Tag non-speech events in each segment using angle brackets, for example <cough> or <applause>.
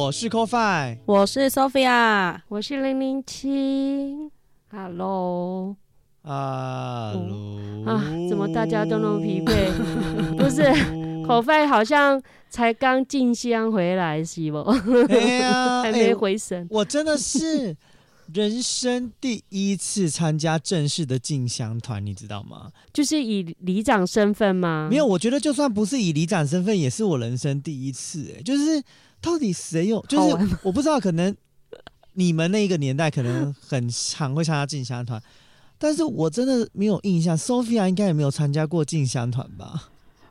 我是 CoFi，我是 Sophia，我是零零七。Hello，啊、嗯，啊，怎么大家都那么疲惫？<laughs> 不是，CoFi 好像才刚进香回来，是不？哎呀，<laughs> 还没回神。欸、我真的是人生第一次参加正式的进香团，你知道吗？就是以里长身份吗？没有，我觉得就算不是以里长身份，也是我人生第一次、欸。哎，就是。到底谁有？就是我不知道，可能你们那个年代可能很常会参加进香团，但是我真的没有印象。Sophia 应该也没有参加过进香团吧？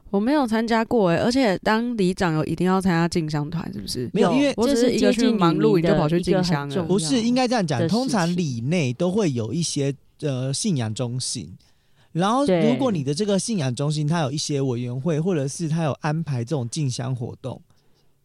我没有参加过哎、欸，而且当里长有一定要参加进香团，是不是？没有，因为我只是一个去忙碌，你就跑去进香了。不是，应该这样讲。通常里内都会有一些呃信仰中心，然后如果你的这个信仰中心它有一些委员会，或者是它有安排这种进香活动。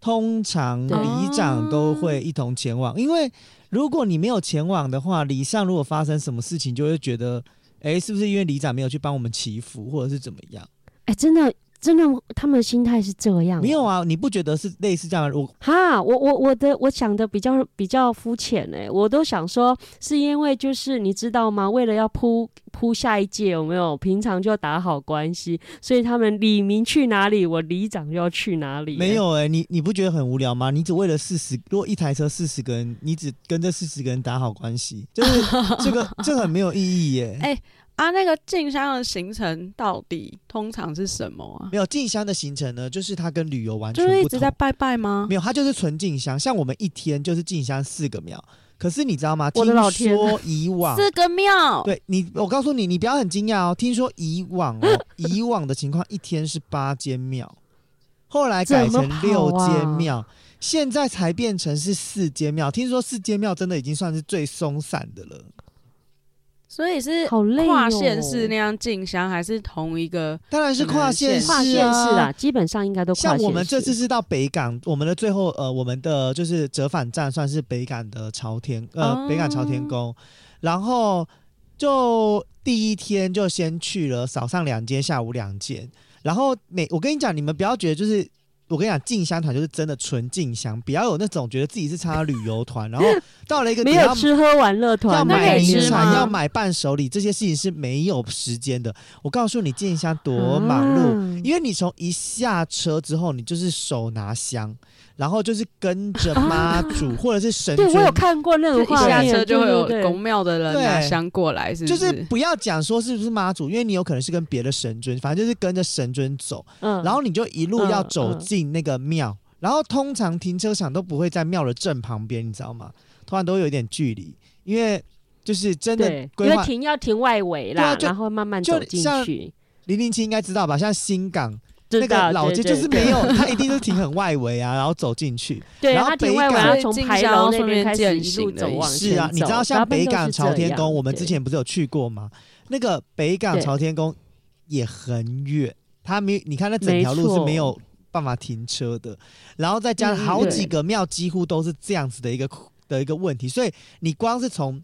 通常里长都会一同前往，因为如果你没有前往的话，里上如果发生什么事情，就会觉得，哎，是不是因为里长没有去帮我们祈福，或者是怎么样？哎，真的。真的，他们的心态是这样。没有啊，你不觉得是类似这样的？我哈，我我我的我想的比较比较肤浅哎，我都想说是因为就是你知道吗？为了要铺铺下一届有没有？平常就要打好关系，所以他们李明去哪里，我里长就要去哪里。没有哎，你你不觉得很无聊吗？你只为了四十，如果一台车四十个人，你只跟这四十个人打好关系，就是这个这个很没有意义耶。<laughs> 哎。啊，那个进香的行程到底通常是什么啊？没有进香的行程呢，就是它跟旅游完全。就是一直在拜拜吗？没有，它就是纯进香。像我们一天就是进香四个庙，可是你知道吗？我的老天，听说以往四个庙，<laughs> 对你，我告诉你，你不要很惊讶哦。听说以往哦，<laughs> 以往的情况一天是八间庙，后来改成六间庙，啊、现在才变成是四间庙。听说四间庙真的已经算是最松散的了。所以是跨县市那样进香，还是同一个？当然是跨县市，跨县市啊，基本上应该都跨县市。像我们这次是到北港，我们的最后呃，我们的就是折返站算是北港的朝天呃，哦、北港朝天宫，然后就第一天就先去了早上两间，下午两间，然后每我跟你讲，你们不要觉得就是。我跟你讲，进香团就是真的纯进香，不要有那种觉得自己是参加旅游团，然后 <laughs> 到了一个没有吃喝玩乐团，要买名产，要买伴手礼，这些事情是没有时间的。我告诉你，进香多忙碌，啊、因为你从一下车之后，你就是手拿香。然后就是跟着妈祖、啊、或者是神尊，<laughs> 对，我有看过那种画面，一下车就会有宫庙的人拿香过来，是不是？就是不要讲说是不是妈祖，因为你有可能是跟别的神尊，反正就是跟着神尊走。嗯，然后你就一路要走进那个庙，嗯嗯、然后通常停车场都不会在庙的正旁边，你知道吗？通常都有一点距离，因为就是真的规划，因为停要停外围啦，啊、然后慢慢走进去。零零七应该知道吧？像新港。那个老街就是没有，<laughs> 它一定是停很外围啊，然后走进去。<laughs> 对，然后北港从牌楼那边开始一路走往前。是啊，你知道像北港朝天宫，我们之前不是有去过吗？那个北港朝天宫也很远，它没你看那整条路是没有办法停车的。然后再加上好几个庙，几乎都是这样子的一个的一个问题，所以你光是从。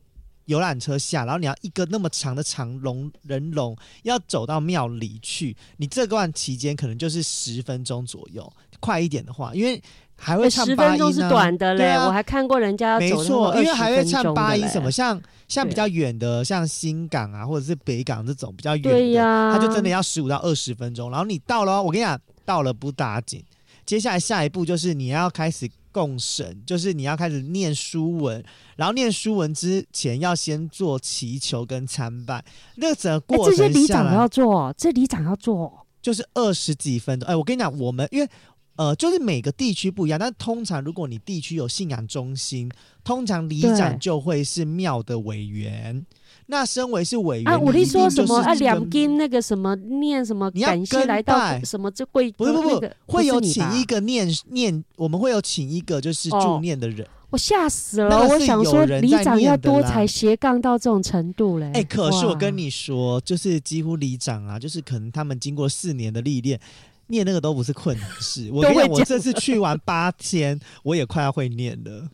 游览车下，然后你要一个那么长的长龙人龙，要走到庙里去，你这段期间可能就是十分钟左右，快一点的话，因为还会唱八音呢。十分钟是短的嘞，啊、我还看过人家没错，因为还会唱八音什么，像像比较远的，像新港啊，或者是北港这种比较远的，他、啊、就真的要十五到二十分钟。然后你到了，我跟你讲，到了不打紧。接下来下一步就是你要开始供神，就是你要开始念书文，然后念书文之前要先做祈求跟参拜，那个整个过程，欸、这些里长要做，这里长要做，就是二十几分钟。哎，我跟你讲，我们因为。呃，就是每个地区不一样，但通常如果你地区有信仰中心，通常里长就会是庙的委员。那身为是委员，啊，我跟你说什么啊？两斤那个什么念什么？感谢来到什么这会不不不，那个、会有请一个念念，我们会有请一个就是助念的人。哦、我吓死了，我想说里长要多才斜杠到这种程度嘞。哎、欸，可是我跟你说，就是几乎里长啊，就是可能他们经过四年的历练。念那个都不是困难事，<laughs> 我跟你讲，我这次去完八天，我也快要会念了，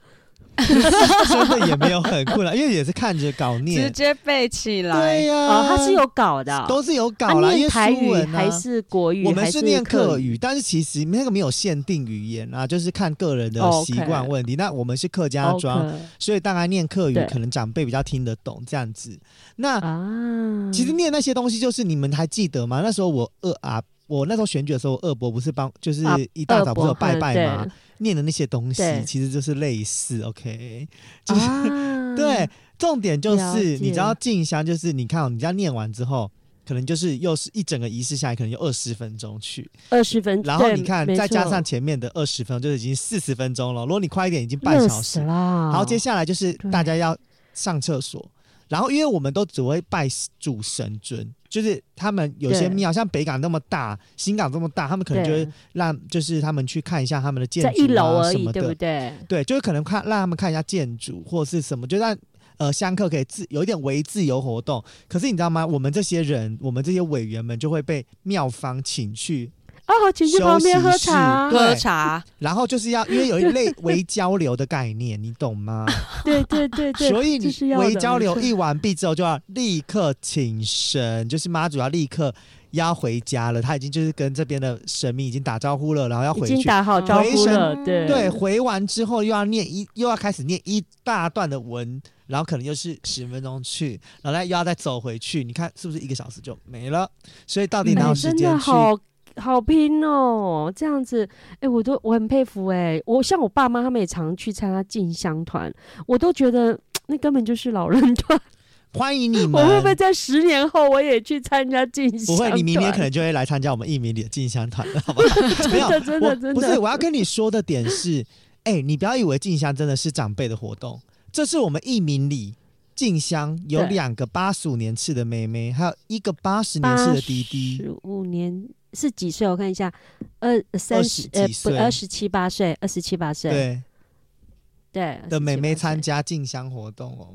<laughs> 真的也没有很困难，因为也是看着稿念，直接背起来。对呀、啊，他、哦、是有稿的、哦，都是有稿啦。因为台语还是国语，我们是念客语，但是其实那个没有限定语言啊，就是看个人的习惯问题。Okay. 那我们是客家庄所以大概念客语，可能长辈比较听得懂这样子。那、啊、其实念那些东西，就是你们还记得吗？那时候我二啊。我那时候选举的时候，二伯不是帮，就是一大早不是有拜拜吗？啊、念的那些东西，其实就是类似，OK，就是、啊、对。重点就是你知道进香，就是你看、喔，你这样念完之后，可能就是又是一整个仪式下来，可能有二十分钟去二十分钟，然后你看再加上前面的二十分钟，就是已经四十分钟了。如果你快一点，已经半小时了。好，接下来就是大家要上厕所。然后，因为我们都只会拜主神尊，就是他们有些庙，像北港那么大，新港这么大，他们可能就会让，就是他们去看一下他们的建筑啊什么的，在一楼而已，对不对？对，就是可能看让他们看一下建筑或是什么，就让呃香客可以自有一点微自由活动。可是你知道吗？我们这些人，我们这些委员们就会被庙方请去。哦，请去旁边喝茶，喝茶，然后就是要因为有一类微交流的概念，你懂吗？<laughs> 对对对对，所以你微交流一完毕之后，就要立刻请神，就是妈祖要立刻要回家了，他已经就是跟这边的神明已经打招呼了，然后要回去，已经打好招呼了，对对，回完之后又要念一，又要开始念一大段的文，然后可能又是十分钟去，然后再又要再走回去，你看是不是一个小时就没了？所以到底哪有时间去？好拼哦，这样子，哎、欸，我都我很佩服哎、欸，我像我爸妈他们也常去参加进香团，我都觉得那根本就是老人团。<laughs> 欢迎你们，我会不会在十年后我也去参加进香？不会，你明年可能就会来参加我们艺名里的进香团了，好不好？<laughs> 没有，真的真的，不是，我要跟你说的点是，哎、欸，你不要以为进香真的是长辈的活动，这是我们艺名里进香有两个八十五年次的妹妹，还有一个八十年次的弟弟，十五年。是几岁？我看一下，二三十呃不二十七八岁，二十七八岁。对对的妹妹参加进香活动哦，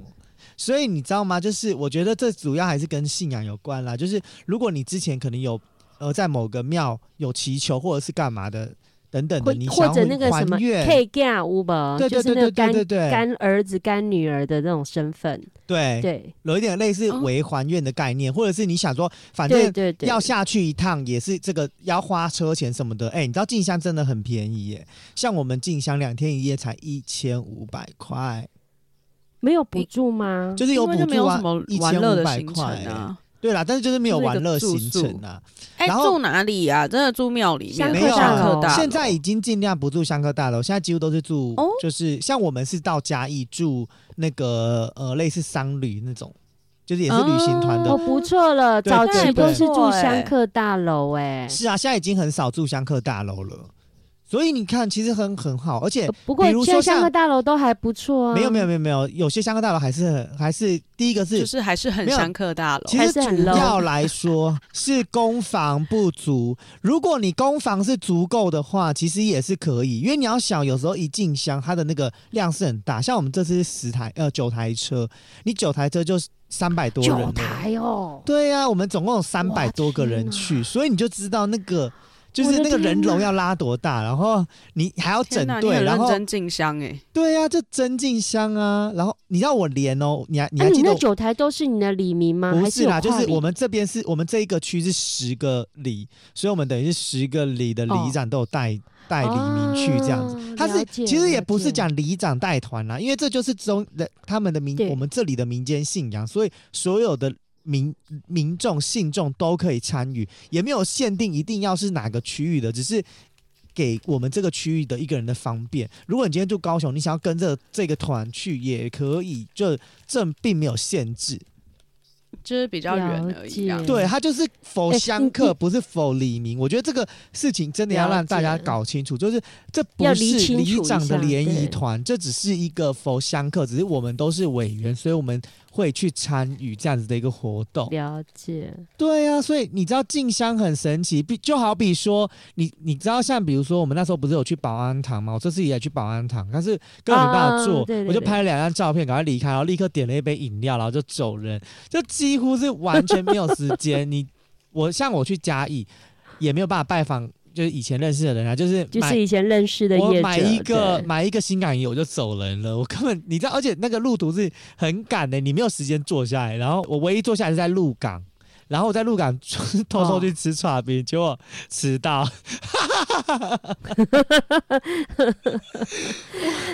所以你知道吗？就是我觉得这主要还是跟信仰有关啦。就是如果你之前可能有呃在某个庙有祈求或者是干嘛的。等等的，你或者那个什么 K 干五吧，就是那个干干儿子、干女儿的那种身份，对。对，有一点类似为还愿的概念，哦，或者是你想说，反正要下去一趟也是这个要花车钱什么的。哎、欸，你知道进香真的很便宜耶，像我们进香两天一夜才一千五百块，没有补助吗？就是有补助啊，一千五百块啊。对啦，但是就是没有玩乐行程啊。哎、欸，住哪里、啊？真的住庙里面？没有啊。现在已经尽量不住香客大楼，现在几乎都是住，就是像我们是到嘉义住那个呃类似商旅那种，就是也是旅行团的。哦，不错了，早期都是住香客大楼哎。是啊，现在已经很少住香客大楼了。所以你看，其实很很好，而且不过现在香客大楼都还不错啊。没有没有没有没有，有些香客大楼还是很还是第一个是就是还是很香客大楼。其实主要来说是攻防不足。如果你攻防是足够的话，其实也是可以，因为你要想，有时候一进香，它的那个量是很大。像我们这次是十台呃九台车，你九台车就是三百多人。九台哦。对呀、啊，我们总共有三百多个人去，所以你就知道那个。就是那个人龙要拉多大，然后你还要整队，然后真进香哎，对呀、啊，就真进香啊。然后你知道我连哦，你还你还记得、啊、那九台都是你的里民吗？不是啦，是就是我们这边是我们这一个区是十个里，所以我们等于是十个里的里长都有带带、哦、里民去这样子。他是其实也不是讲里长带团啦，因为这就是中的他们的民我们这里的民间信仰，所以所有的。民民众信众都可以参与，也没有限定一定要是哪个区域的，只是给我们这个区域的一个人的方便。如果你今天住高雄，你想要跟着这个团去也可以，就这并没有限制。就是比较远而已，对，他就是否相克，不是否李明。我觉得这个事情真的要让大家搞清楚，就是这不是里长的联谊团，这只是一个否相克，只是我们都是委员，所以我们。会去参与这样子的一个活动，了解。对呀、啊，所以你知道静香很神奇，比就好比说，你你知道像比如说我们那时候不是有去保安堂吗？我这次也去保安堂，但是根本没办法做，我就拍了两张照片，赶快离开，然后立刻点了一杯饮料，然后就走人，就几乎是完全没有时间。你 <laughs> 我像我去嘉义，也没有办法拜访。就是以前认识的人啊，就是就是以前认识的业者。我买一个买一个新港营我就走人了，我根本你知道，而且那个路途是很赶的，你没有时间坐下来。然后我唯一坐下来是在鹿港，然后我在鹿港偷偷去吃串冰，结果迟到。<laughs>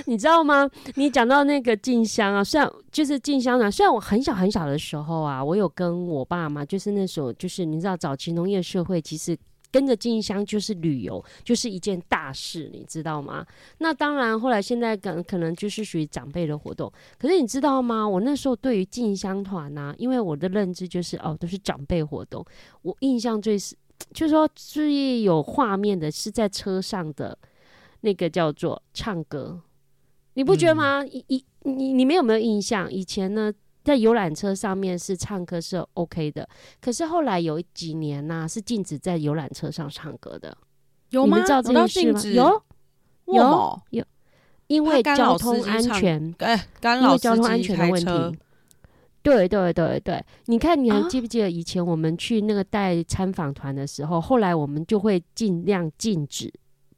你知道吗？你讲到那个静香啊，虽然就是静香啊，虽然我很小很小的时候啊，我有跟我爸妈，就是那时候就是你知道早期农业社会其实。跟着进香就是旅游，就是一件大事，你知道吗？那当然，后来现在可可能就是属于长辈的活动。可是你知道吗？我那时候对于进香团呢，因为我的认知就是哦，都是长辈活动。我印象最是，就是说最有画面的是在车上的那个叫做唱歌，你不觉得吗？一一、嗯、你你们有没有印象？以前呢？在游览车上面是唱歌是 OK 的，可是后来有几年呢、啊，是禁止在游览车上唱歌的。有吗？你们知道这件事吗？有有有，因为交通安全，哎，因为交通安全的问题。对对对对，你看你还记不记得以前我们去那个带参访团的时候，啊、后来我们就会尽量禁止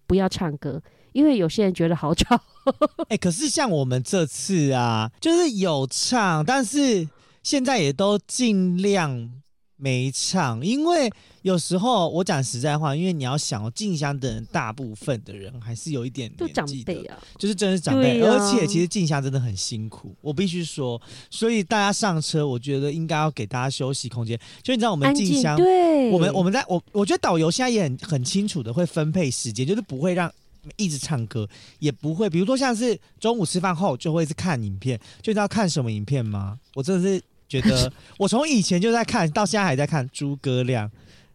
不要唱歌。因为有些人觉得好吵，<laughs> 哎，可是像我们这次啊，就是有唱，但是现在也都尽量没唱，因为有时候我讲实在话，因为你要想哦，进香的人大部分的人还是有一点年纪的，啊、就是真的是长辈，啊、而且其实静香真的很辛苦，我必须说，所以大家上车，我觉得应该要给大家休息空间。就你知道我们静香，对，我们我们在我我觉得导游现在也很很清楚的会分配时间，就是不会让。一直唱歌也不会，比如说像是中午吃饭后就会是看影片，就知道看什么影片吗？我真的是觉得，<laughs> 我从以前就在看到现在还在看诸葛亮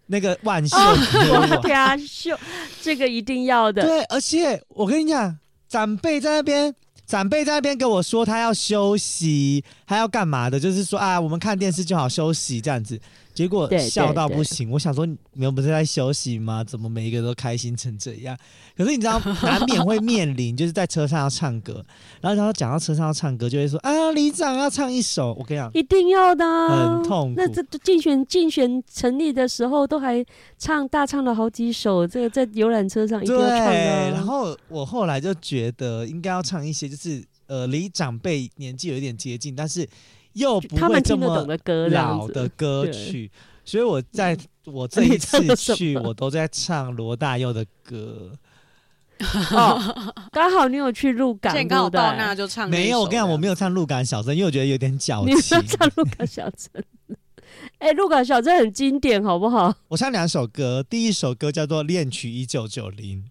那个万秀歌万秀，这个一定要的。对，而且我跟你讲，长辈在那边，长辈在那边跟我说他要休息，他要干嘛的？就是说啊，我们看电视就好休息这样子。结果笑到不行，我想说你们不是在休息吗？怎么每一个都开心成这样？可是你知道，<laughs> 难免会面临就是在车上要唱歌，然后然后讲到车上要唱歌，就会说啊，里长要唱一首。我跟你讲，一定要的，很痛苦。那这竞选竞选成立的时候，都还唱大唱了好几首，这个在游览车上一定要唱的。对，然后我后来就觉得应该要唱一些，就是呃，离长辈年纪有一点接近，但是。又不会这么老的歌曲，所以我在我这一次 <laughs> 去，我都在唱罗大佑的歌。<laughs> 哦，刚好你有去鹿港，刚好到那就唱。没有，我跟你讲，我没有唱鹿港小镇，因为我觉得有点矫情。<laughs> 唱鹿港小镇，哎，鹿港小镇很经典，好不好？我唱两首歌，第一首歌叫做《恋曲一九九零》，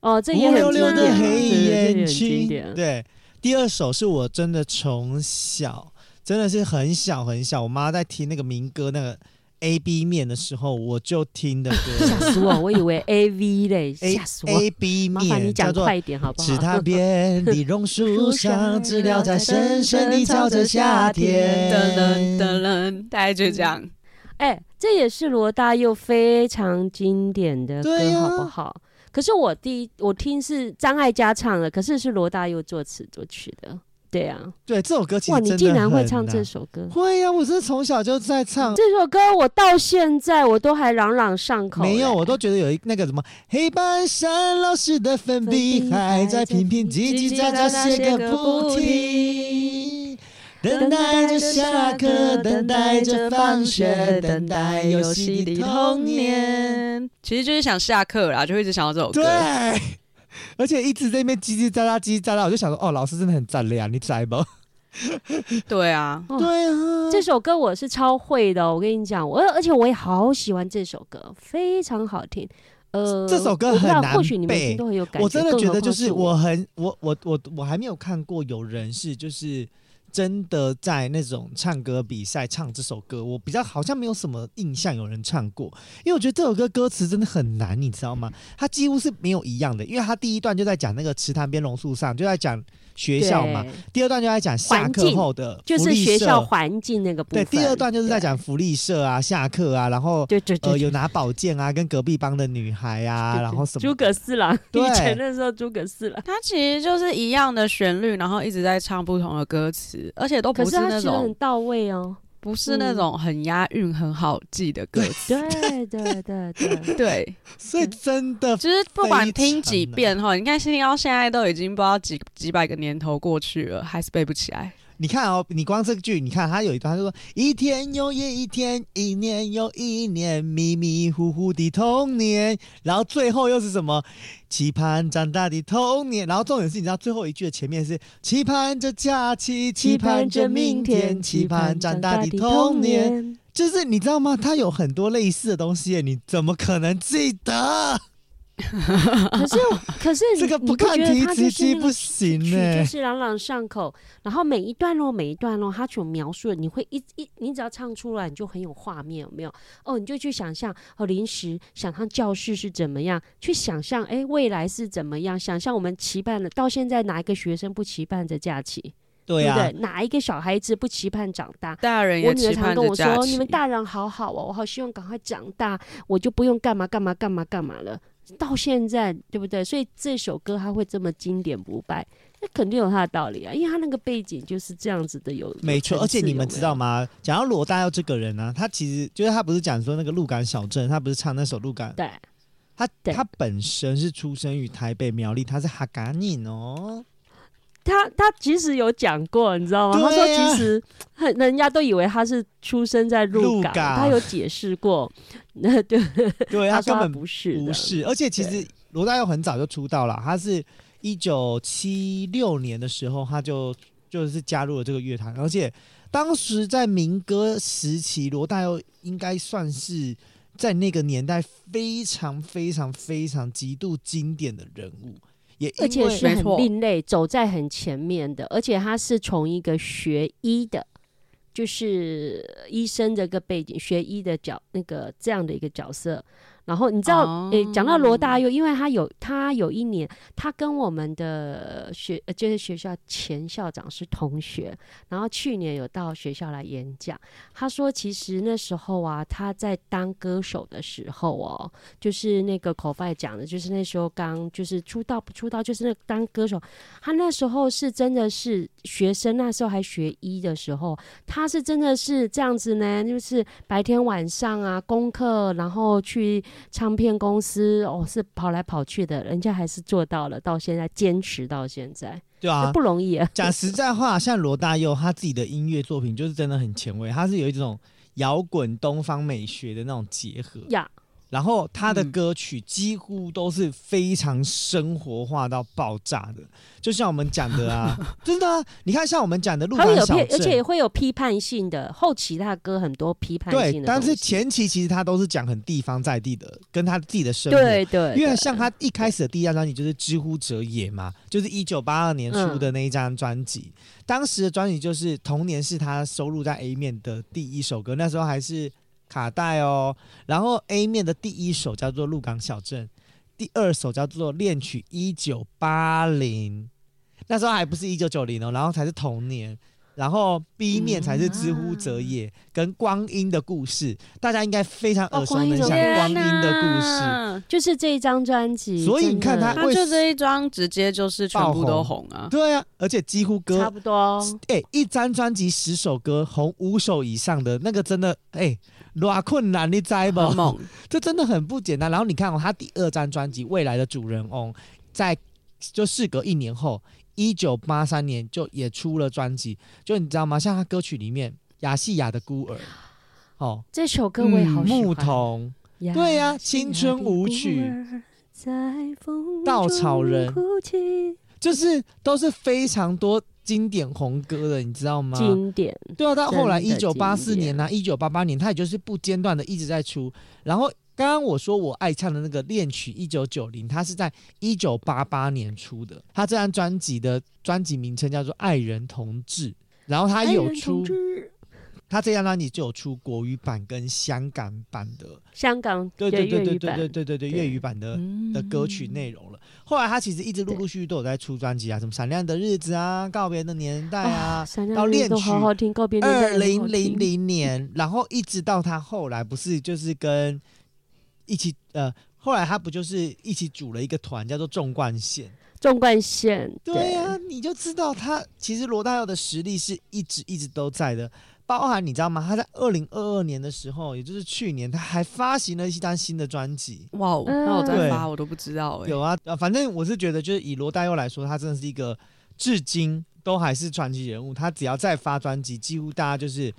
哦，这也很经典，黑眼睛。对，第二首是我真的从小。真的是很小很小，我妈在听那个民歌那个 A B 面的时候，我就听的歌。<laughs> 吓死我！我以为 A V 嘞，吓死我！A B 面，麻烦你讲快一点好不好？池塘边的榕树上，知了在深深地唱着夏天。噔噔噔噔，大概就这样。哎、欸，这也是罗大佑非常经典的歌，啊、好不好？可是我第一我听是张艾嘉唱的，可是是罗大佑作词作曲的。对啊，对这首歌其实哇，你竟然会唱这首歌？会呀、啊，我是从小就在唱这首歌，我到现在我都还朗朗上口。没有，我都觉得有一那个什么黑板上老师的粉笔还在拼拼叽叽喳喳写个不停，等待着下课，等待着放学，等待游戏的童年。其实就是想下课啦，就会一直想到这首歌。对。而且一直在那边叽叽喳喳，叽叽喳喳，我就想说，哦，老师真的很赞咧啊，你在吗？对啊，哦、对啊，这首歌我是超会的，我跟你讲，我而且我也好喜欢这首歌，非常好听。呃，这首歌很难或许你们都很有感觉。我真的觉得就是我很我我我我还没有看过有人是就是。真的在那种唱歌比赛唱这首歌，我比较好像没有什么印象有人唱过，因为我觉得这首歌歌词真的很难，你知道吗？它几乎是没有一样的，因为它第一段就在讲那个池塘边榕树上，就在讲学校嘛；第二段就在讲下课后的就是学校环境那个部分。对，第二段就是在讲福利社啊，下课啊，然后对对。有拿宝剑啊，跟隔壁班的女孩啊，然后什么。诸葛四郎，对，以前的时候诸葛四郎，他其实就是一样的旋律，然后一直在唱不同的歌词。而且都不是那种很到位哦，不是那种很押韵、很好记的歌词。<laughs> 对对对对。对，所以真的，就是不管听几遍哈，你看听到现在都已经不知道几几百个年头过去了，还是背不起来。你看哦，你光这个句，你看他有一段，他说一天又一天，一年又一年，迷迷糊糊的童年，然后最后又是什么？期盼长大的童年。然后重点是，你知道最后一句的前面是期盼着假期，期盼着明天，期盼长大的童年。就是你知道吗？他有很多类似的东西，你怎么可能记得？<laughs> 可是，可是这个不看题词记不行呢，就是朗朗上口。然后每一段落，每一段落，它所描述的，你会一一，你只要唱出来，你就很有画面，有没有？哦，你就去想象哦，临时想象教室是怎么样，去想象哎，未来是怎么样？想象我们期盼的，到现在哪一个学生不期盼着假期？对呀、啊，对不对？哪一个小孩子不期盼长大？大人。我女儿常跟我说：“你们大人好好哦，我好希望赶快长大，我就不用干嘛干嘛干嘛干嘛了。”到现在，对不对？所以这首歌它会这么经典不败，那肯定有它的道理啊，因为它那个背景就是这样子的有，有没错。而且你们知道吗？讲到罗大佑这个人呢、啊，他其实就是他不是讲说那个鹿港小镇，他不是唱那首鹿港，对，他他本身是出生于台北苗栗，他是哈嘎宁哦。他他其实有讲过，你知道吗？啊、他说其实很人家都以为他是出生在鹿港，他有解释过。那对 <laughs> 对，他根本不是不是。而且其实罗大佑很早就出道了，他是一九七六年的时候他就就是加入了这个乐坛，而且当时在民歌时期，罗大佑应该算是在那个年代非常非常非常极度经典的人物。而且是很另类，走在很前面的，而且他是从一个学医的，就是医生这个背景，学医的角那个这样的一个角色。然后你知道，诶、欸，讲到罗大佑，因为他有他有一年，他跟我们的学就是学校前校长是同学，然后去年有到学校来演讲。他说，其实那时候啊，他在当歌手的时候哦，就是那个口外讲的，就是那时候刚就是出道不出道，就是那当歌手，他那时候是真的是学生，那时候还学医的时候，他是真的是这样子呢，就是白天晚上啊功课，然后去。唱片公司哦，是跑来跑去的，人家还是做到了，到现在坚持到现在，对啊，不容易啊。讲实在话，像罗大佑他自己的音乐作品就是真的很前卫，他是有一种摇滚东方美学的那种结合呀。然后他的歌曲几乎都是非常生活化到爆炸的，就像我们讲的啊，<laughs> 真的啊，你看像我们讲的鹿港小镇，而且也会有批判性的。后期他的歌很多批判性的，对，但是前期其实他都是讲很地方在地的，跟他自己的生活。对对，因为像他一开始的第一张专辑就是《知乎者也》嘛，就是一九八二年出的那一张专辑，嗯、当时的专辑就是童年是他收录在 A 面的第一首歌，那时候还是。卡带哦，然后 A 面的第一首叫做《鹿港小镇》，第二首叫做《恋曲一九八零》，那时候还不是一九九零哦，然后才是童年。然后 B 面才是之乎者也，嗯啊、跟光阴的故事，大家应该非常耳熟能详。光阴的故事、啊、就是这一张专辑，所以你看他，他就这一张直接就是全部都红啊。对啊，而且几乎歌差不多。哎、欸，一张专辑十首歌红五首以上的那个真的哎，多困难你知不？猛，<laughs> 这真的很不简单。然后你看哦，他第二张专辑《未来的主人翁》在就事隔一年后。一九八三年就也出了专辑，就你知道吗？像他歌曲里面《亚细亚的孤儿》，哦，这首歌我也好喜欢。牧童，对呀，《青春舞曲》，稻草人，就是都是非常多经典红歌的，你知道吗？经典。对啊，到后来一九八四年啊，一九八八年，他也就是不间断的一直在出，然后刚刚我说我爱唱的那个恋曲一九九零，他是在一九八八年出的。他这张专辑的专辑名称叫做《爱人同志》，然后他有出。他这张专辑就有出国语版跟香港版的，香港对对对对对对对对对粤语版的的歌曲内容了。后来他其实一直陆陆续续都有在出专辑啊，什么闪亮的日子啊，告别的年代啊，到恋曲好好听，告别二零零零年，然后一直到他后来不是就是跟一起呃，后来他不就是一起组了一个团叫做纵贯线。纵贯线，对呀、啊，你就知道他其实罗大佑的实力是一直一直都在的。包含你知道吗？他在二零二二年的时候，也就是去年，他还发行了一张新的专辑。哇，那我在发，我都不知道哎、欸。有啊，反正我是觉得，就是以罗大佑来说，他真的是一个至今都还是传奇人物。他只要再发专辑，几乎大家就是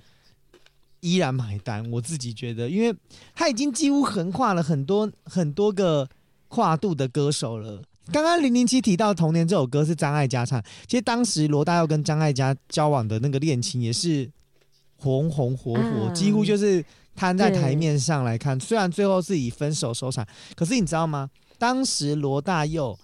依然买单。我自己觉得，因为他已经几乎横跨了很多很多个跨度的歌手了。刚刚零零七提到《童年》这首歌是张艾嘉唱，其实当时罗大佑跟张艾嘉交往的那个恋情也是。红红火火，几乎就是摊在台面上来看。虽然最后是以分手收场，可是你知道吗？当时罗大佑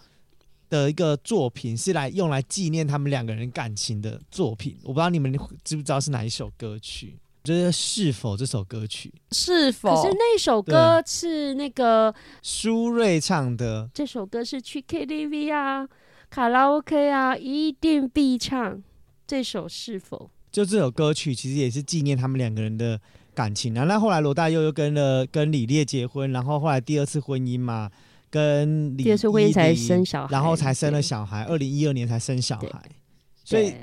的一个作品是来用来纪念他们两个人感情的作品。我不知道你们知不知道是哪一首歌曲？就是《是否》这首歌曲。是否？可是那首歌是那个苏芮唱的。这首歌是去 KTV 啊、卡拉 OK 啊，一定必唱这首《是否》。就这首歌曲其实也是纪念他们两个人的感情啊。那后来罗大佑又跟了跟李烈结婚，然后后来第二次婚姻嘛，跟李，第二次婚姻才生小孩，然后才生了小孩。二零一二年才生小孩，所以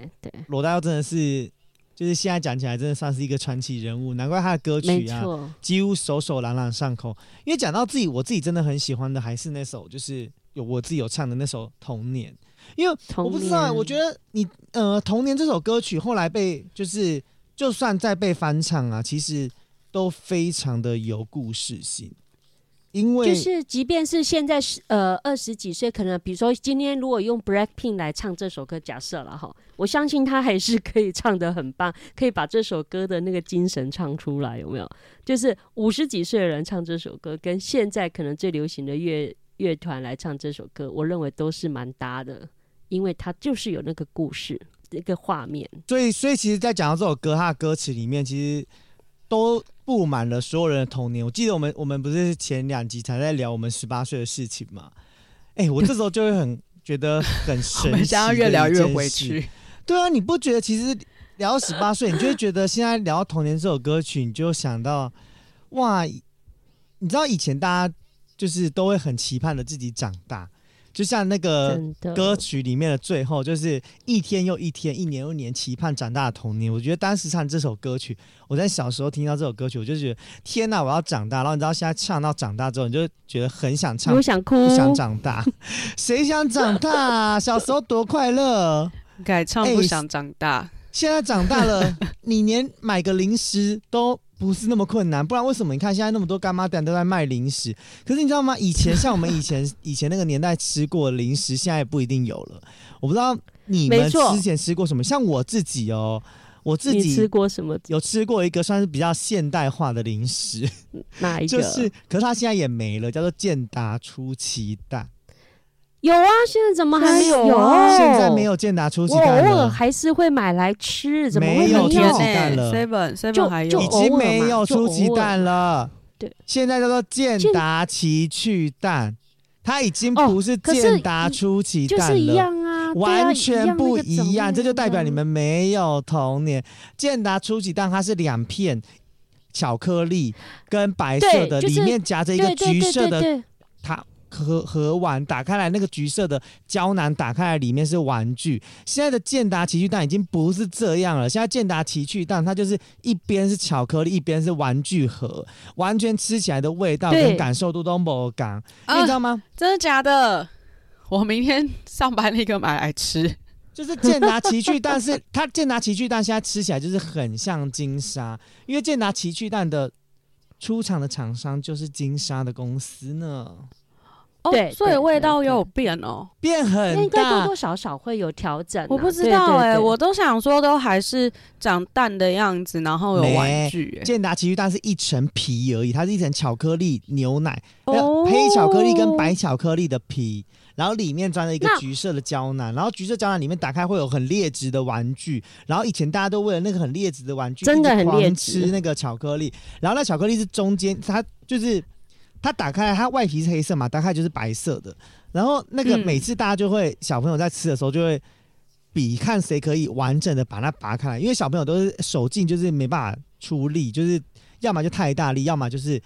罗大佑真的是，就是现在讲起来真的算是一个传奇人物。难怪他的歌曲啊，几乎首首朗朗上口。因为讲到自己，我自己真的很喜欢的还是那首，就是有我自己有唱的那首《童年》。因为我不知道，我觉得你呃，《童年》这首歌曲后来被就是，就算再被翻唱啊，其实都非常的有故事性。因为就是，即便是现在是呃二十几岁，可能比如说今天如果用 Blackpink 来唱这首歌，假设了哈，我相信他还是可以唱得很棒，可以把这首歌的那个精神唱出来，有没有？就是五十几岁的人唱这首歌，跟现在可能最流行的乐乐团来唱这首歌，我认为都是蛮搭的。因为它就是有那个故事，一个画面，所以，所以其实，在讲到这首歌，它的歌词里面，其实都布满了所有人的童年。我记得我们，我们不是前两集才在聊我们十八岁的事情嘛？哎、欸，我这时候就会很 <laughs> 觉得很神奇，要越聊越回去。对啊，你不觉得其实聊到十八岁，你就会觉得现在聊到童年这首歌曲，你就想到哇，你知道以前大家就是都会很期盼着自己长大。就像那个歌曲里面的最后，就是一天又一天，一年又一年，期盼长大的童年。我觉得当时唱这首歌曲，我在小时候听到这首歌曲，我就觉得天哪，我要长大。然后你知道现在唱到长大之后，你就觉得很想唱，不想哭，不想长大。<laughs> 谁想长大啊？<laughs> 小时候多快乐，改唱不想长大。欸，现在长大了，你连买个零食都。不是那么困难，不然为什么你看现在那么多干妈店都在卖零食？可是你知道吗？以前像我们以前 <laughs> 以前那个年代吃过零食，现在也不一定有了。我不知道你们之前吃过什么？像我自己哦，我自己吃过什么？有吃过一个算是比较现代化的零食，哪一个？就是，可是它现在也没了，叫做健达出奇蛋。有啊，现在怎么还没有？有现在没有健达出奇蛋了。我偶尔还是会买来吃，怎么会没有？出奇蛋了？Seven Seven 还有，已经没有出奇蛋了。对，现在叫做健达奇趣蛋，它已经不是健达出奇蛋了，就是一样啊，完全不一样。这就代表你们没有童年。健达出奇蛋它是两片巧克力跟白色的，里面夹着一个橘色的它。盒盒玩打开来，那个橘色的胶囊打开来，里面是玩具。现在的健达奇趣蛋已经不是这样了。现在健达奇趣蛋它就是一边是巧克力，一边是玩具盒，完全吃起来的味道跟感受度都不一样。你知道吗？真的假的？我明天上班那个买来吃，就是健达奇趣蛋，是它健达奇趣蛋现在吃起来就是很像金沙，因为健达奇趣蛋的出厂的厂商就是金沙的公司呢。哦，对所以味道又有变哦，变很应该多多。少少会有调整啊。我不知道哎、我都想说都还是长蛋的样子，然后有玩具、欸，健达奇趣蛋是一层皮而已，它是一层巧克力牛奶，哦黑巧克力跟白巧克力的皮，然后里面装了一个橘色的胶囊，然后橘色胶囊里面打开会有很劣质的玩具，然后以前大家都为了那个很劣质的玩具，真的很吃那个巧克力，然后那巧克力是中间它就是它打开它外皮是黑色嘛，打开就是白色的，然后那个嗯。每次大家就会小朋友在吃的时候就会。比看谁可以完整的把它拔开来，因为小朋友都是手劲就是没办法出力，就是要么就太大力，要么就是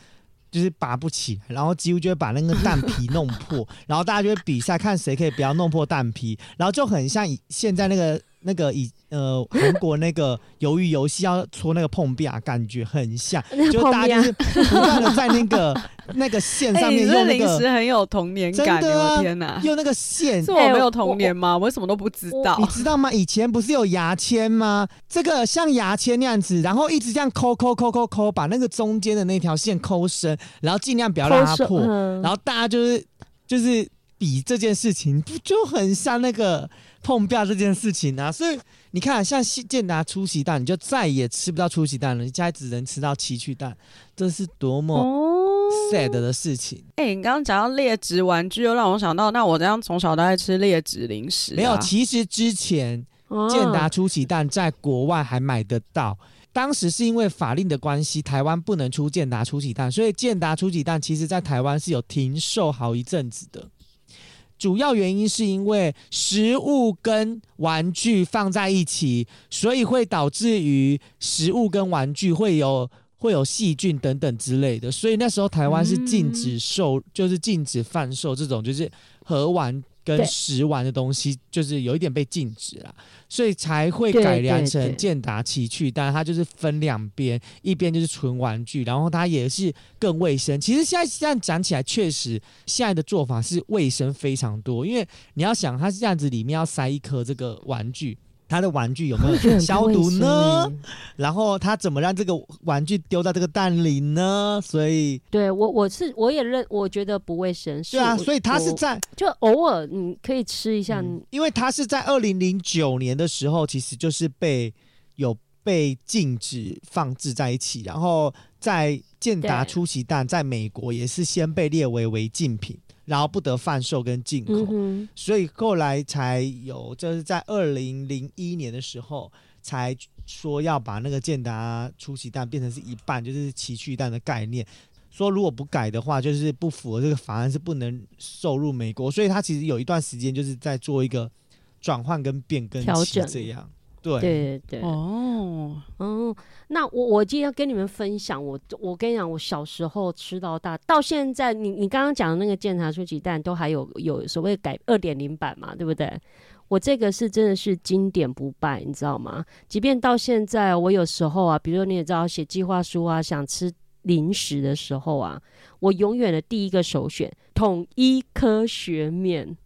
就是拔不起来，然后几乎就会把那个蛋皮弄破，然后大家就会比赛看谁可以不要弄破蛋皮，然后就很像以现在那个那个以呃韩国那个鱿鱼游戏要搓那个碰壁啊，感觉很像，<laughs> 那就大家就是不断的在那个 <laughs> 那个线哎、上面用那个零食很有童年感，真的啊我天哪！用那个线是我没有童年吗？我为什么都不知道你？知道吗？以前不是有牙签吗？这个像牙签那样子，然后一直这样抠抠抠抠抠，把那个中间的那条线抠深，然后尽量不要让它破。嗯然后大家就是就是比这件事情，不就很像那个碰壁这件事情啊？所以你看，像健达出奇蛋，你就再也吃不到出奇蛋了，你现在只能吃到奇趣蛋，这是多么哦 sad 的事情。哎、你刚刚讲到劣质玩具，又让我想到，那我这样从小都爱吃劣质零食、啊。没有，其实之前。健达出奇蛋在国外还买得到，当时是因为法令的关系，台湾不能出健达出奇蛋，所以健达出奇蛋其实在台湾是有停售好一阵子的。主要原因是因为食物跟玩具放在一起，所以会导致于食物跟玩具会有会有细菌等等之类的，所以那时候台湾是禁止售，就是禁止贩售这种就是盒玩跟食玩的东西，就是有一点被禁止了，所以才会改良成健达奇趣但，它就是分两边，一边就是纯玩具，然后它也是更卫生。其实现在这样讲起来，确实现在的做法是卫生非常多，因为你要想，它是这样子里面要塞一颗这个玩具。他的玩具有没有消毒呢？然后他怎么让这个玩具丢到这个蛋里呢？所以，对我我是我也认，我觉得不卫生。对啊，所以他是在就偶尔你可以吃一下，嗯、因为他是在二零零九年的时候，其实就是被有被禁止放置在一起，然后在健达出奇蛋在美国也是先被列为违禁品。然后不得贩售跟进口，嗯、所以后来才有，就是在二零零一年的时候，才说要把那个健达出奇蛋变成是一半，就是奇趣蛋的概念。说如果不改的话，就是不符合这个法案，是不能售入美国。所以他其实有一段时间就是在做一个转换跟变更调整这样。对对对哦，嗯，那我我今天要跟你们分享，我我跟你讲，我小时候吃到大，到现在你你刚刚讲的那个健查出鸡蛋都还有有所谓改二点零版嘛，对不对？我这个是真的是经典不败，你知道吗？即便到现在，我有时候啊，比如说你也知道写计划书啊，想吃零食的时候啊，我永远的第一个首选统一科学面，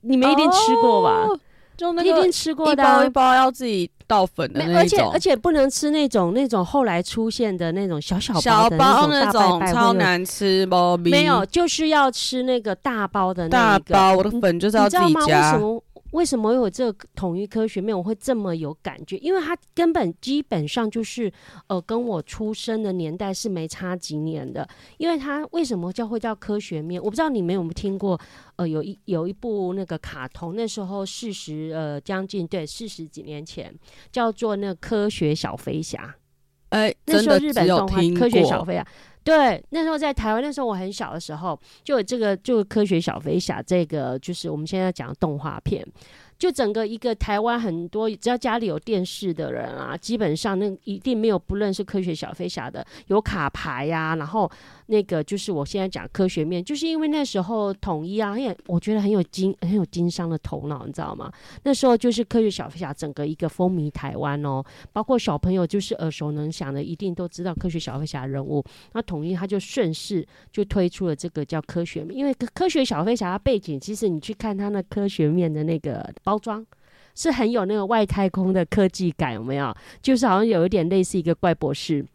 你们一定吃过吧？哦就那个一定吃过的、啊，一包一包要自己倒粉的那种，而且而且不能吃那种那种后来出现的那种小小包小包那种超难吃，没有，就是要吃那个大包的那个。大包，我的粉就是要自己加。为什么有这个统一科学面我会这么有感觉？因为它根本基本上就是呃跟我出生的年代是没差几年的。因为它为什么叫会叫科学面？我不知道你们有没有听过？呃，有一有一部那个卡通，那时候四十呃将近对四十几年前叫做那科学小飞侠。哎、欸，那时候日本动画科学小飞侠。对，那时候在台湾，那时候我很小的时候，就有这个就科学小飞侠这个，就是我们现在讲的动画片，就整个一个台湾很多只要家里有电视的人啊，基本上那一定没有不认识科学小飞侠的，有卡牌呀、然后那个就是我现在讲科学面，就是因为那时候统一啊，因为我觉得很有经很有经商的头脑，你知道吗？那时候就是科学小飞侠整个一个风靡台湾哦，包括小朋友就是耳熟能详的，一定都知道科学小飞侠人物，那统。一他就顺势就推出了这个叫科学面，因为科学小飞侠的背景，其实你去看他那科学面的那个包装，是很有那个外太空的科技感，有没有？就是好像有一点类似一个怪博士。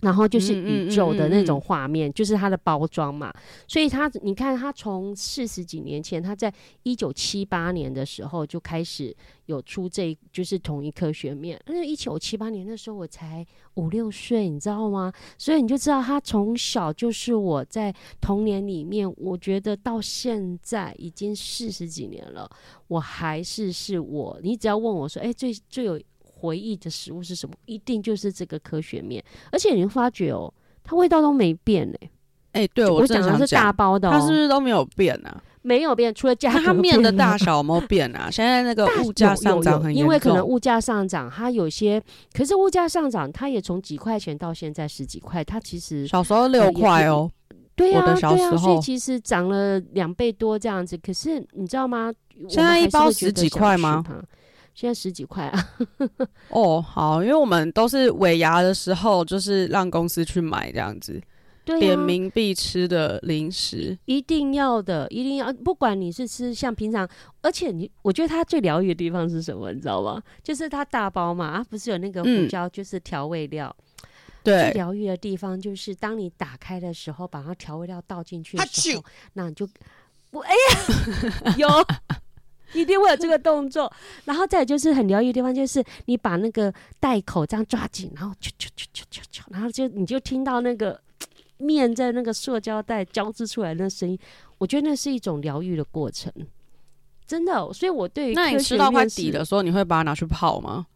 然后就是宇宙的那种画面，就是它的包装嘛。所以它，你看，它从四十几年前，它在一九七八年的时候就开始有出这，就是同一科学面。那一九七八年那时候我才五六岁，你知道吗？所以你就知道，他从小就是我在童年里面，我觉得到现在已经四十几年了，我还是是我。你只要问我说，哎，最最有。回忆的食物是什么？一定就是这个科学面，而且你会发觉哦，它味道都没变哎、欸。哎、欸，对我讲的是大包的、哦，它是不是都没有变啊？没有变，除了价格。它面的大小有没有变啊？现在那个物价上涨很因为可能物价上涨，它有些，可是物价上涨，它也从几块钱到现在十几块，它其实小时候六块哦。对呀、啊，对呀、啊，所以其实涨了两倍多这样子。可是你知道吗？现在一包十几块吗？现在十几块啊！<laughs> 哦，好，因为我们都是尾牙的时候，就是让公司去买这样子，对啊，点名必吃的零食，一定要的，一定要。不管你是吃像平常，而且你，我觉得它最疗愈的地方是什么？你知道吗？就是它大包嘛，啊，不是有那个胡椒，就是调味料。对、疗愈的地方就是当你打开的时候，把它调味料倒进去的时候，那你就我哎呀，<laughs> 有。一定会有这个动作，<laughs> 然后再就是很疗愈的地方，就是你把那个袋口这样抓紧，然后啾啾啾啾啾啾，然后就你就听到那个 <tsk> 面在那个塑胶袋交织出来的声音，我觉得那是一种疗愈的过程，真的。所以我对于那你吃到快底的时候，你会把它拿去泡吗？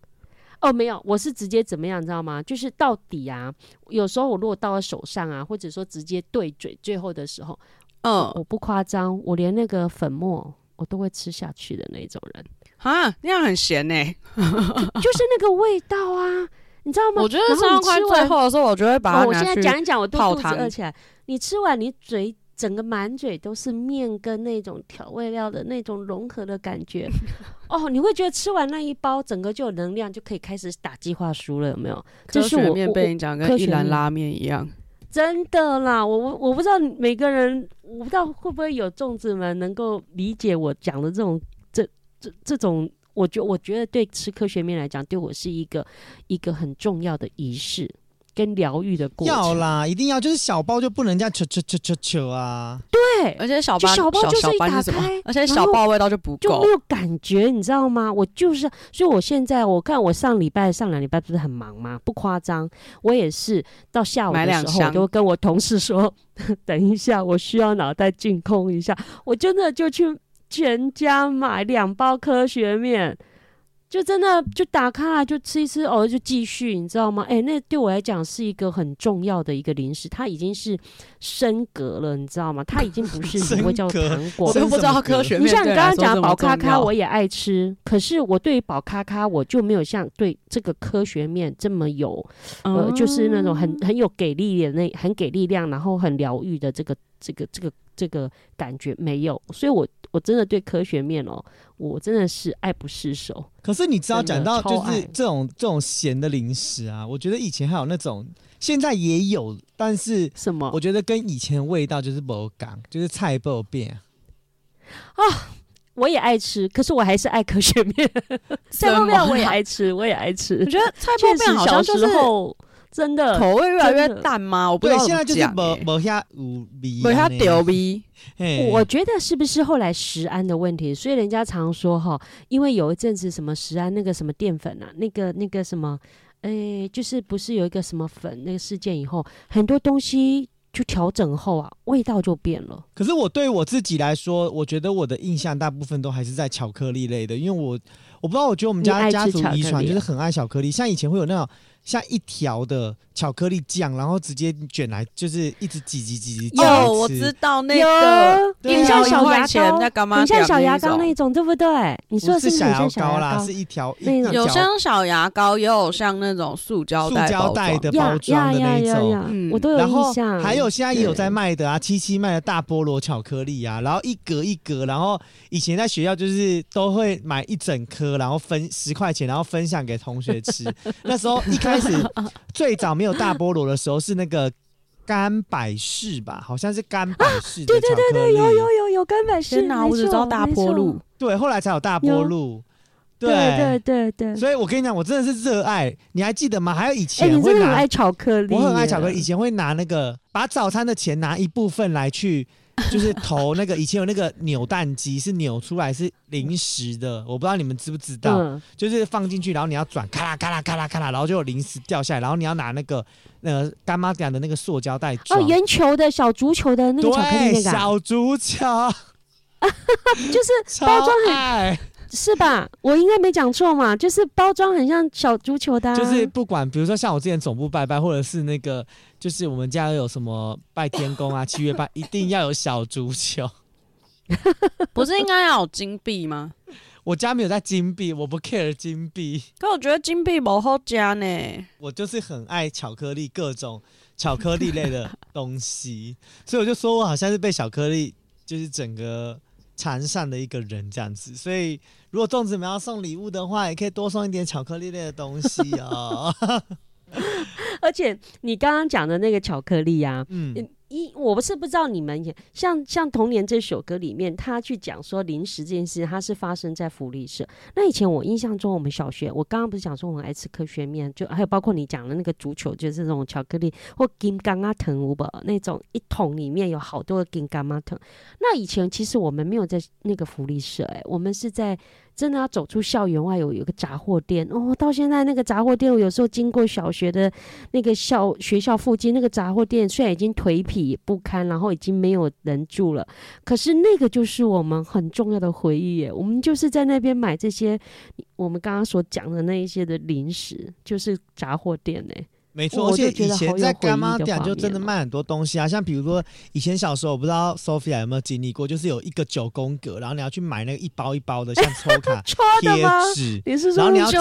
哦，没有，我是直接怎么样，你知道吗？就是到底啊，有时候我如果到了手上啊，或者说直接对嘴，最后的时候，嗯，我，我不夸张，我连那个粉末。我都会吃下去的那种人啊，那样很咸呢、欸，就是那个味道啊，你知道吗？我觉得吃完快最后的时候，我就会把它、哦、我现在讲一讲，我肚子饿起来。你吃完，你嘴整个满嘴都是面跟那种调味料的那种融合的感觉 <laughs> 哦，你会觉得吃完那一包，整个就有能量，就可以开始打计划书了，有没有？科学面被你讲跟一兰拉面一样。真的啦，我我我不知道每个人，我不知道会不会有粽子们能够理解我讲的这种这这这种，我觉我觉得对吃科学面来讲，对我是一个一个很重要的仪式。跟疗愈的过程要啦，一定要就是小包就不能这样扯扯扯扯扯啊！对，而且小包小包就是一打开，而且小包味道就不够，就没有感觉，你知道吗？我就是，所以我现在我看我上礼拜上两礼拜不是很忙吗？不夸张，我也是到下午的时候，我都跟我同事说，<laughs> 等一下我需要脑袋净空一下，我真的就去全家买两包科学面。就真的就打开来就吃一吃，哦，就继续，你知道吗？哎、欸，那对我来讲是一个很重要的一个零食，它已经是升格了，你知道吗？它已经不是什么 <laughs> 叫糖果，我都不知道科学面。你像你刚刚讲的宝咖咖，我也爱吃，可是我对于宝咖咖，我就没有像对这个科学面这么有，呃，就是那种很很有给力的那很给力量，然后很疗愈的这个这个这个这个感觉没有，所以我。我真的对科学面哦，我真的是爱不释手。可是你知道，讲到就是这种这种咸的零食啊，我觉得以前还有那种，现在也有，但是什么？我觉得跟以前的味道就是不港，就是菜不变啊。啊，我也爱吃，可是我还是爱科学面。<laughs> <laughs> 菜包面我也爱吃，我也爱吃。我觉得菜包面好像就是。真的口味越来越淡吗？我不知道、欸。现在就是没没下无味，没下掉味。我觉得是不是后来食安的问题？所以人家常说哈，因为有一阵子什么食安那个什么淀粉啊，那个那个什么，诶、欸，就是不是有一个什么粉那个事件以后，很多东西就调整后啊，味道就变了。可是我对我自己来说，我觉得我的印象大部分都还是在巧克力类的，因为我我不知道，我觉得我们家家族遗传就是很爱巧克力，像以前会有那种。像一条的巧克力酱，然后直接卷来，就是一直挤挤挤挤。有，我知道那个，很像小牙膏，很像小牙膏那种，对不对？你说的是小牙膏啦，是一条那种。有像小牙膏，也有像那种塑胶袋、塑胶袋的包装的那种。我都有印象。还有现在也有在卖的啊，七七卖的大菠萝巧克力啊，然后一格一格，然后以前在学校就是都会买一整颗，然后分十块钱，然后分享给同学吃。<laughs> 那时候一开。开始最早没有大菠萝的时候是那个干百事吧，好像是干百事。<laughs> 对对对对，有有有有干百事。哪，我只知道大菠萝。对，后来才有大菠萝。对对对对。所以我跟你讲，我真的是热爱，你还记得吗？还有以哎、前会拿，你真的很爱巧克力，我很爱巧克力，以前会拿那个把早餐的钱拿一部分来去。就是投那个以前有那个扭蛋机，是扭出来是零食的，我不知道你们知不知道，嗯、就是放进去，然后你要转，咔啦咔啦咔啦咔啦，然后就有零食掉下来，然后你要拿那个那个干妈讲的那个塑胶袋。哦，圆球的小足球的那个巧克力那个、啊。小足球，<laughs> 就是包装很。是吧？我应该没讲错嘛，就是包装很像小足球的、啊。就是不管，比如说像我之前总部拜拜，或者是那个，就是我们家有什么拜天公啊，<laughs> 七月拜一定要有小足球。<laughs> 不是应该要有金币吗？我家没有在金币，我不 care 金币。可我觉得金币不好加呢。我就是很爱巧克力，各种巧克力类的东西，所以我就说我好像是被巧克力就是整个。缠上的一个人这样子，所以如果粽子们要送礼物的话，也可以多送一点巧克力类的东西哦。<laughs> 而且你刚刚讲的那个巧克力啊，嗯。一我不是不知道你们也像像童年这首歌里面，他去讲说零食这件事，它是发生在福利社。那以前我印象中，我们小学，我刚刚不是讲说我们爱吃科学面，就还有包括你讲的那个足球，就是那种巧克力或金刚啊藤五宝那种一桶里面有好多个金刚啊藤。那以前其实我们没有在那个福利社，哎，我们是在。真的要走出校园外有有个杂货店哦，到现在那个杂货店，我有时候经过小学的那个校学校附近那个杂货店，虽然已经颓圮不堪，然后已经没有人住了，可是那个就是我们很重要的回忆耶。我们就是在那边买这些我们刚刚所讲的那一些的零食，就是杂货店呢。没错，而且以前在干妈店就真的卖很多东西啊，像比如说以前小时候，我不知道 Sophia 有没有经历过，就是有一个九宫格，然后你要去买那个一包一包的像抽卡 <laughs> 贴纸，然后你要贴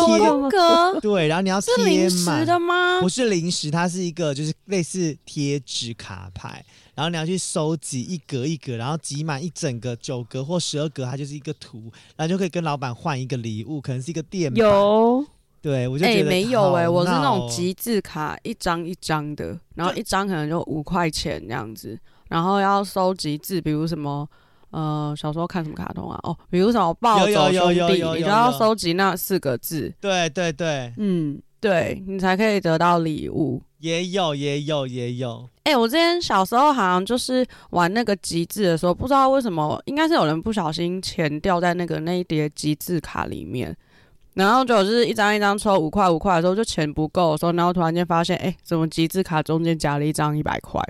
格，<laughs> 对，然后你要贴零食的吗？不是零食，它是一个就是类似贴纸卡牌，然后你要去收集一格一格，然后集满一整个九格或十二格，它就是一个图，然后就可以跟老板换一个礼物，可能是一个电板。有。对，我就觉得、欸、没有哎、欸，我是那种集字卡，一张一张的，然后一张可能就五块钱这样子，然后要收集字，比如什么呃，小时候看什么卡通啊？哦，比如什么暴走兄弟，你就要收集那四个字。对对对，嗯，对你才可以得到礼物。也有也有也有。哎、欸，我之前小时候好像就是玩那个集字的时候，不知道为什么，应该是有人不小心钱掉在那个那一叠集字卡里面。然后就是一张一张抽五块五块的时候，就钱不够的时候，然后突然间发现，哎，怎么集资卡中间夹了一张一百块？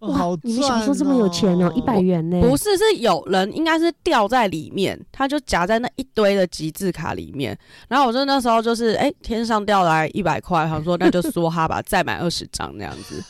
哇，好哦，你们小时候这么有钱哦，一百元呢？不是，是有人应该是掉在里面，他就夹在那一堆的集字卡里面。然后我就那时候就是，哎，天上掉来一百块，他说那就梭哈吧，再买二十张那样子。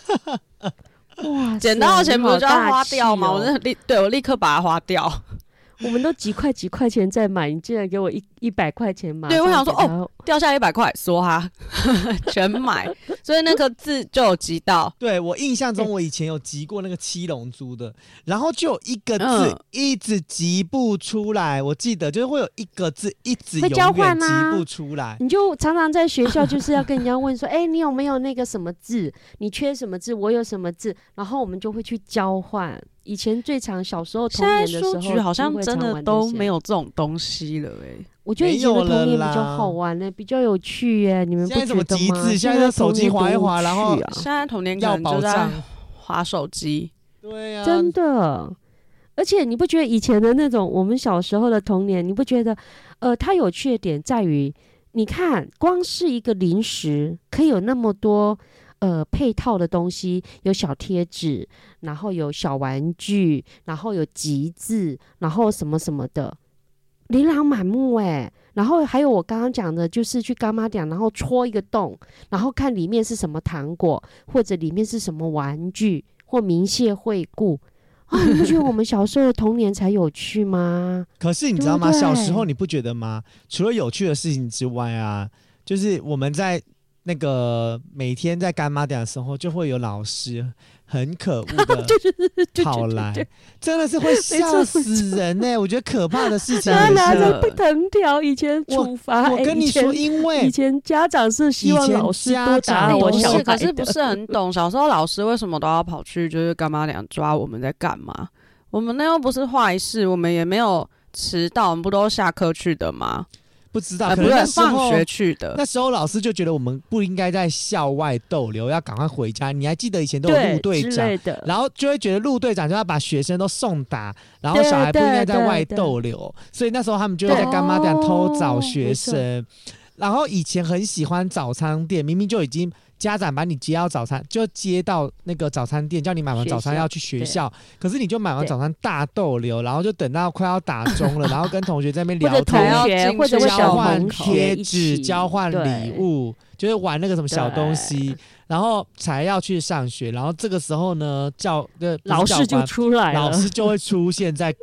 <laughs> 哇，捡到的钱不是就要花掉吗？我就立，对我立刻把它花掉。<laughs> 我们都几块几块钱在买，你竟然给我一一百块钱嘛？对，我想说哦，掉下一百块，说哈，<laughs> 全买，所以那个字就有集到。<laughs> 对，我印象中，我以前有集过那个七龙珠的，然后就有一个字一直集不出来。嗯、我记得就是会有一个字一直永远集不出来，你就常常在学校 <laughs> 就是要跟人家问说，哎、欸，你有没有那个什么字？你缺什么字？我有什么字？然后我们就会去交换。以前最常小时候童年的时候，书局好像真的都没有这种东西了哎、欸。我觉得以前的童年比较好玩呢、欸，比较有趣耶、欸。你们不觉得吗？现在手机滑一滑，然后现在童年可能就在划手机。对呀，真的。而且你不觉得以前的那种我们小时候的童年，你不觉得？呃，它有趣的点在于，你看，光是一个零食可以有那么多。呃，配套的东西有小贴纸，然后有小玩具，然后有集字，然后什么什么的，琳琅满目哎。然后还有我刚刚讲的，就是去干妈店，然后戳一个洞，然后看里面是什么糖果，或者里面是什么玩具，或明谢惠顾 <laughs> 啊！你不觉得我们小时候的童年才有趣吗？可是你知道吗？小时候你不觉得吗？除了有趣的事情之外啊，就是我们在。那个每天在干妈点的时候，就会有老师很可恶的 <laughs> 跑来，真的是会吓死人呢、欸。<laughs> 我觉得可怕的事情是拿着藤条，以前处罚。我跟你说，因为以前家长是希望老师多打我小孩，可是不是很懂。小时候老师为什么都要跑去就是干妈点抓我们在干嘛？我们那又不是坏事，我们也没有迟到，我们不都下课去的吗？不知道，呃、可能那时候放学去的。那时候老师就觉得我们不应该在校外逗留，要赶快回家。你还记得以前都有陆队长，然后就会觉得陆队长就要把学生都送达，然后小孩不应该在外逗留，所以那时候他们就会在干妈店偷找学生。然后以前很喜欢早餐店，明明就已经。家长把你接到早餐，就接到那个早餐店，叫你买完早餐要去学校，可是你就买完早餐大逗留，然后就等到快要打钟了，然后跟同学在那边聊天，或者交换贴纸、交换礼物，就是玩那个什么小东西，然后才要去上学。然后这个时候呢，教的老师就出来了，老师就会出现在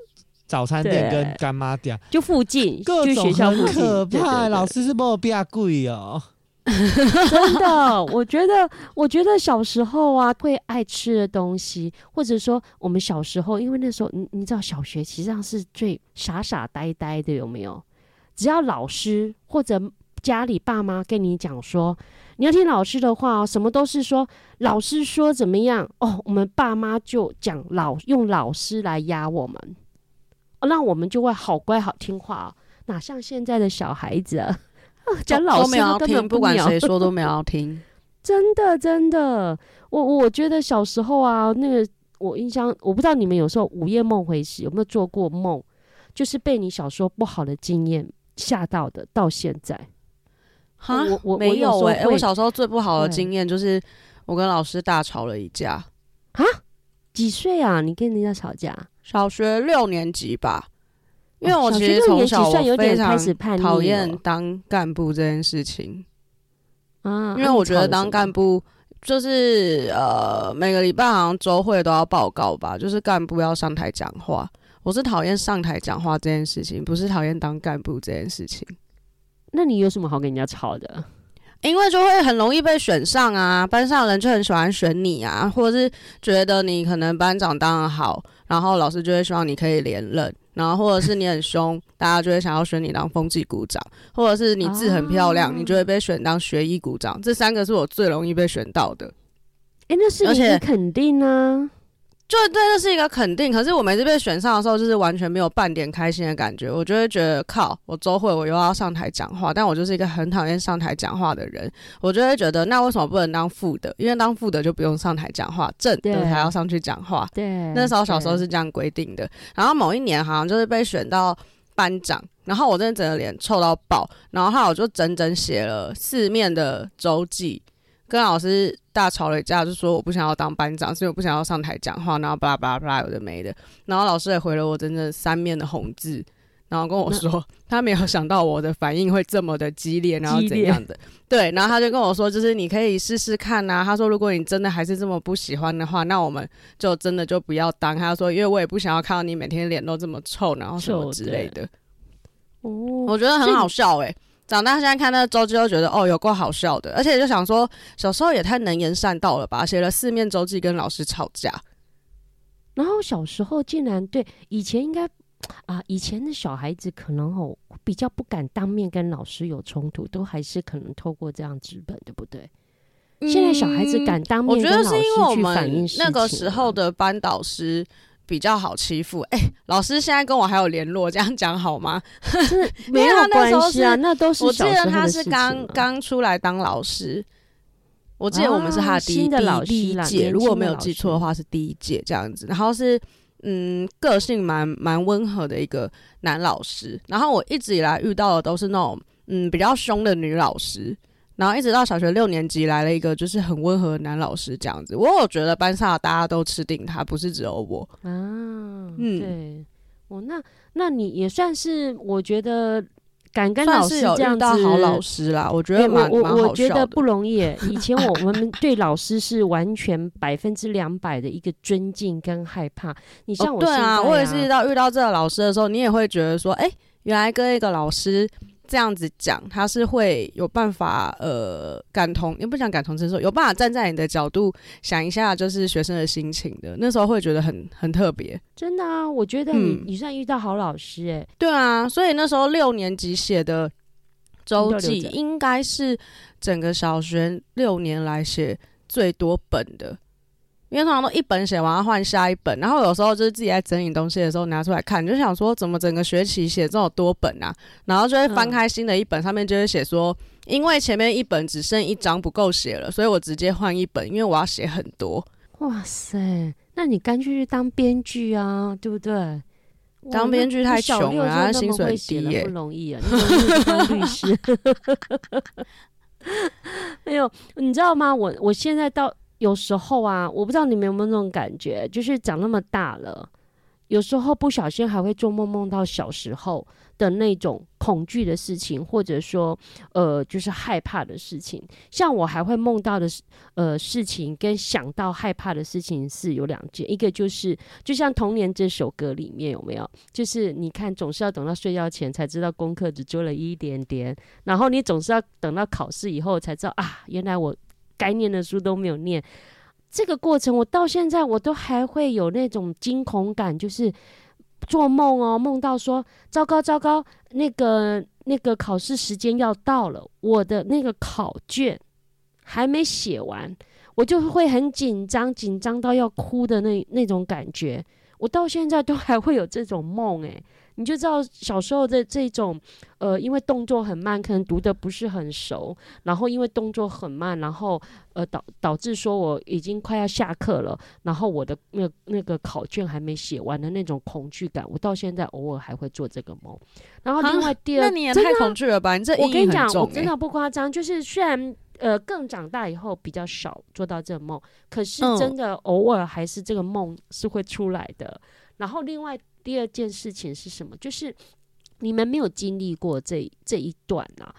早餐店跟干妈店，就附近，各种很可怕。老师是不比较贵哦。<laughs> 真的，我觉得，我觉得小时候啊，会爱吃的东西，或者说我们小时候，因为那时候，你你知道，小学实际上是最傻傻呆呆的，有没有？只要老师或者家里爸妈跟你讲说，你要听老师的话哦，什么都是说老师说怎么样哦，我们爸妈就讲老用老师来压我们，哦，那我们就会好乖好听话哦，哪像现在的小孩子。<laughs> 讲老师他根本不，管谁说都 <laughs> 没有要听，真的真的，我我觉得小时候啊，那个我印象，我不知道你们有时候午夜梦回时有没有做过梦，就是被你小时候不好的经验吓到的，到现在。哈，我我没有哎、欸，我小时候最不好的经验就是我跟老师大吵了一架。啊？几岁啊？你跟人家吵架？小学六年级吧。因为我其实从小我非常讨厌当干部这件事情，啊，因为我觉得当干部就是呃每个礼拜好像周会都要报告吧，就是干部要上台讲话。我是讨厌上台讲话这件事情，不是讨厌当干部这件事情。那你有什么好跟人家吵的？因为就会很容易被选上啊，班上人就很喜欢选你啊，或者是觉得你可能班长当得好，然后老师就会希望你可以连任。然后，或者是你很凶，<laughs> 大家就会想要选你当风纪股长；或者是你字很漂亮，你就会被选当学艺股长。这三个是我最容易被选到的。哎，那是一个肯定啊。就对，这是一个肯定。可是我每次被选上的时候，就是完全没有半点开心的感觉。我就会觉得，靠，我周会我又要上台讲话，但我就是一个很讨厌上台讲话的人。我就会觉得，那为什么不能当副的？因为当副的就不用上台讲话，正的才要上去讲话。对，那时候小时候是这样规定的。然后某一年好像就是被选到班长，然后我真的整个脸臭到爆。然后我就整整写了四面的周记。跟老师大吵了一架，就说我不想要当班长，所以我不想要上台讲话，然后巴拉巴拉巴拉有的没的。然后老师也回了我整整三面的红字，然后跟我说他没有想到我的反应会这么的激烈，然后怎样的？对，然后他就跟我说，就是你可以试试看呐。他说如果你真的还是这么不喜欢的话，那我们就真的就不要当。他说因为我也不想要看到你每天脸都这么臭，然后什么之类的。哦，我觉得很好笑哎、欸。长大现在看那个周记，都觉得哦，有够好笑的，而且就想说，小时候也太能言善道了吧，写了四面周记跟老师吵架，然后小时候竟然对以前应该啊，以前的小孩子可能哦比较不敢当面跟老师有冲突，都还是可能透过这样纸本，对不对？嗯、现在小孩子敢当面我觉得是因为我们那个时候的班导师。比较好欺负，哎、欸，老师现在跟我还有联络，这样讲好吗？<laughs> 没有关系啊，那都是我记得他是刚刚出来当老师，我记得我们是他的第一、啊、第一届，如果没有记错的话是第一届这样子。然后是嗯，个性蛮蛮温和的一个男老师，然后我一直以来遇到的都是那种嗯比较凶的女老师。然后一直到小学六年级来了一个就是很温和的男老师这样子，我有觉得班上大家都吃定他，不是只有我啊。嗯，对，哦，那那你也算是我觉得敢跟老师这样子好老师啦，我觉得蛮、欸、我我，我觉得不容易。<laughs> 以前我我们对老师是完全百分之两百的一个尊敬跟害怕。你像我、啊哦、对啊，我也是遇到遇到这个老师的时候，你也会觉得说，哎、欸，原来跟一个老师。这样子讲，他是会有办法，呃，感同，也不想感同身受，有办法站在你的角度想一下，就是学生的心情的。那时候会觉得很很特别，真的啊！我觉得你、嗯、你算遇到好老师诶、欸。对啊，所以那时候六年级写的周记，应该是整个小学六年来写最多本的。因为通常都一本写完要换下一本，然后有时候就是自己在整理东西的时候拿出来看，就想说怎么整个学期写这么多本啊？然后就会翻开新的一本，上面就会写说，因为前面一本只剩一张不够写了，所以我直接换一本，因为我要写很多。哇塞，那你干脆去当编剧啊，对不对？当编剧太穷了，啊，薪水低耶，不容易啊。你当律师？<laughs> 哎呦，你知道吗？我我现在到。有时候啊，我不知道你们有没有那种感觉，就是长那么大了，有时候不小心还会做梦，梦到小时候的那种恐惧的事情，或者说，呃，就是害怕的事情。像我还会梦到的，呃，事情跟想到害怕的事情是有两件，一个就是，就像《童年》这首歌里面有没有？就是你看，总是要等到睡觉前才知道功课只做了一点点，然后你总是要等到考试以后才知道啊，原来我。该念的书都没有念，这个过程我到现在我都还会有那种惊恐感，就是做梦哦，梦到说糟糕糟糕，那个那个考试时间要到了，我的那个考卷还没写完，我就会很紧张，紧张到要哭的那那种感觉，我到现在都还会有这种梦诶。你就知道小时候的这种，呃，因为动作很慢，可能读的不是很熟，然后因为动作很慢，然后呃导导致说我已经快要下课了，然后我的那、那个考卷还没写完的那种恐惧感，我到现在偶尔还会做这个梦。然后另外第二，那你也太恐惧了吧？你这我跟你讲，我真的不夸张，就是虽然呃更长大以后比较少做到这个梦，可是真的偶尔还是这个梦是会出来的。嗯、然后另外。第二件事情是什么？就是你们没有经历过这这一段啊。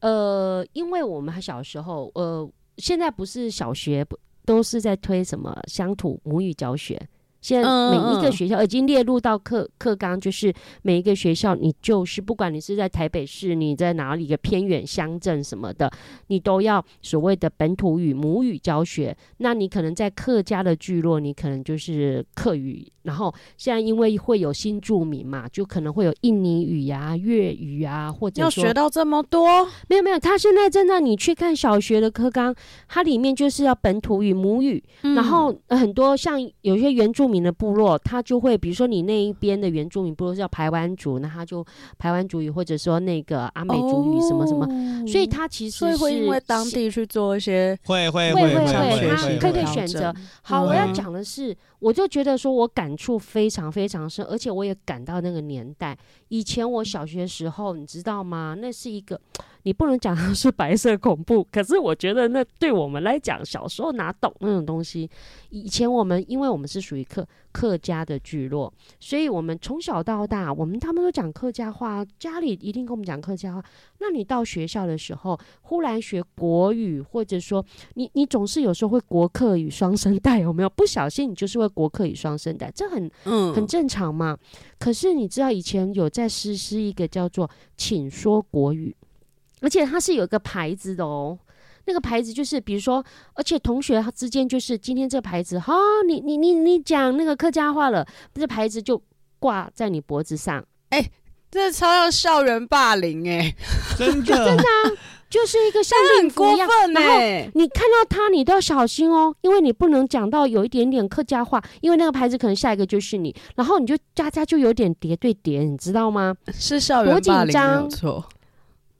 呃，因为我们小时候，呃，现在不是小学不都是在推什么乡土母语教学？现在每一个学校已经列入到课课纲，就是每一个学校，你就是不管你是在台北市，你在哪里一个偏远乡镇什么的，你都要所谓的本土语母语教学。那你可能在客家的聚落，你可能就是客语。然后现在因为会有新住民嘛，就可能会有印尼语呀、啊、粤语呀、啊，或者要学到这么多？没有没有，他现在真的，你去看小学的课纲，它里面就是要本土语母语，嗯、然后很多像有些原住民的部落，他就会比如说你那一边的原住民部落是叫排湾族，那他就排湾族语，或者说那个阿美族语什么什么，哦、所以他其实是会因为当地去做一些会会会会会，他可以选择。好，我要讲的是，我就觉得说我感。感触非常非常深，而且我也感到那个年代。以前我小学时候，你知道吗？那是一个。你不能讲它是白色恐怖，可是我觉得那对我们来讲，小时候哪懂那种东西？以前我们因为我们是属于客客家的聚落，所以我们从小到大，我们他们都讲客家话，家里一定跟我们讲客家话。那你到学校的时候，忽然学国语，或者说你你总是有时候会国客语双声带，有没有？不小心你就是会国客语双声带，这很嗯很正常嘛。可是你知道以前有在实施一个叫做“请说国语”。而且它是有一个牌子的哦，那个牌子就是，比如说，而且同学之间就是今天这个牌子，哈、哦，你你你你讲那个客家话了，这牌子就挂在你脖子上，哎、欸，这超像校园霸凌哎、欸，真的？<laughs> 真的啊，就是一个像令符一样，<laughs> 很过分欸、然后你看到他，你都要小心哦，因为你不能讲到有一点点客家话，因为那个牌子可能下一个就是你，然后你就家家就有点叠对叠，你知道吗？<laughs> 是校园霸凌没有错。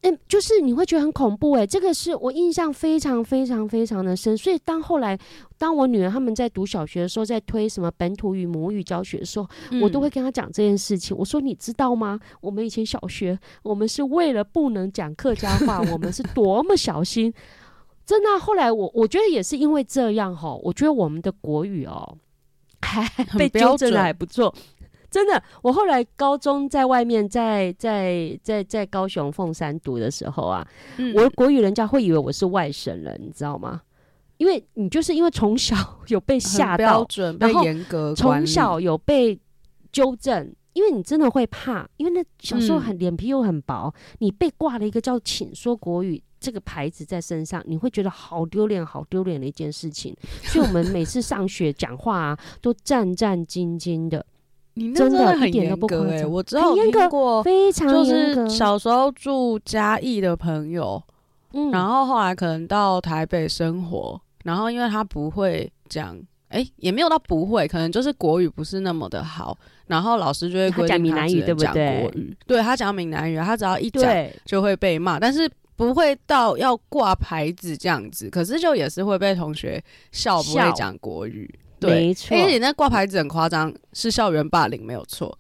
嗯，就是你会觉得很恐怖诶，这个是我印象非常非常非常的深。所以当后来，当我女儿他们在读小学的时候，在推什么本土语母语教学的时候，嗯、我都会跟她讲这件事情。我说你知道吗？我们以前小学，我们是为了不能讲客家话，我们是多么小心。真的，后来我我觉得也是因为这样哈，我觉得我们的国语哦，还被纠正的还不错。真的，我后来高中在外面在，在在在在高雄凤山读的时候啊，嗯、我的国语人家会以为我是外省人，你知道吗？因为你就是因为从小有被吓到，被严格，从小有被纠正，因为你真的会怕，因为那小时候很脸皮又很薄，嗯、你被挂了一个叫“请说国语”这个牌子在身上，你会觉得好丢脸，好丢脸的一件事情。所以我们每次上学讲话啊，都战战兢兢的。你真的很严格哎，我知道听过，非常就是小时候住嘉义的朋友，嗯，然后后来可能到台北生活，然后因为他不会讲哎、欸，也没有到不会，可能就是国语不是那么的好，然后老师就会规定讲闽南语，对不对？国语，对他讲闽南语，他只要一讲就会被骂，但是不会到要挂牌子这样子，可是就也是会被同学笑，不会讲国语，对，没错。因为你那挂牌子很夸张，是校园霸凌，没有错。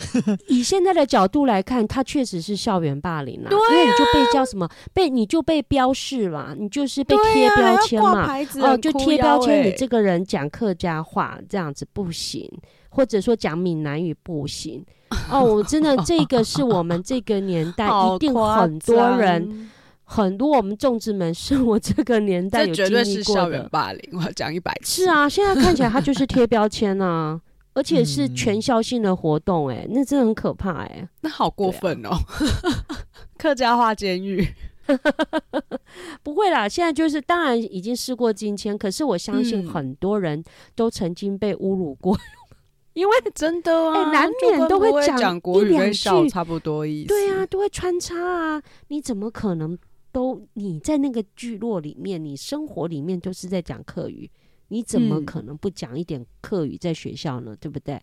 <laughs> 以现在的角度来看，他确实是校园霸凌啊，因为你就被叫什么，被你就被标示嘛，你就是被贴标签嘛，啊、哦，就贴标签，你这个人讲客家话这样子不行，或者说讲闽南语不行。哦，我真的 <laughs> 这个是我们这个年代一定很多人，很多我们众志们是我这个年代有经历过的。这绝对是校园霸凌，我要讲一百次。是啊，现在看起来他就是贴标签啊。<laughs> 而且是全校性的活动、欸，哎、嗯，那真的很可怕、欸，哎，那好过分哦、喔！啊、<laughs> 客家话监狱，<laughs> 不会啦，现在就是当然已经事过境迁，可是我相信很多人都曾经被侮辱过，嗯、因为真的啊，欸、难免都会讲国语一两句，差不多意思，对啊，都会穿插啊，你怎么可能都你在那个聚落里面，你生活里面都是在讲客语？你怎么可能不讲一点客语在学校呢？嗯、对不对？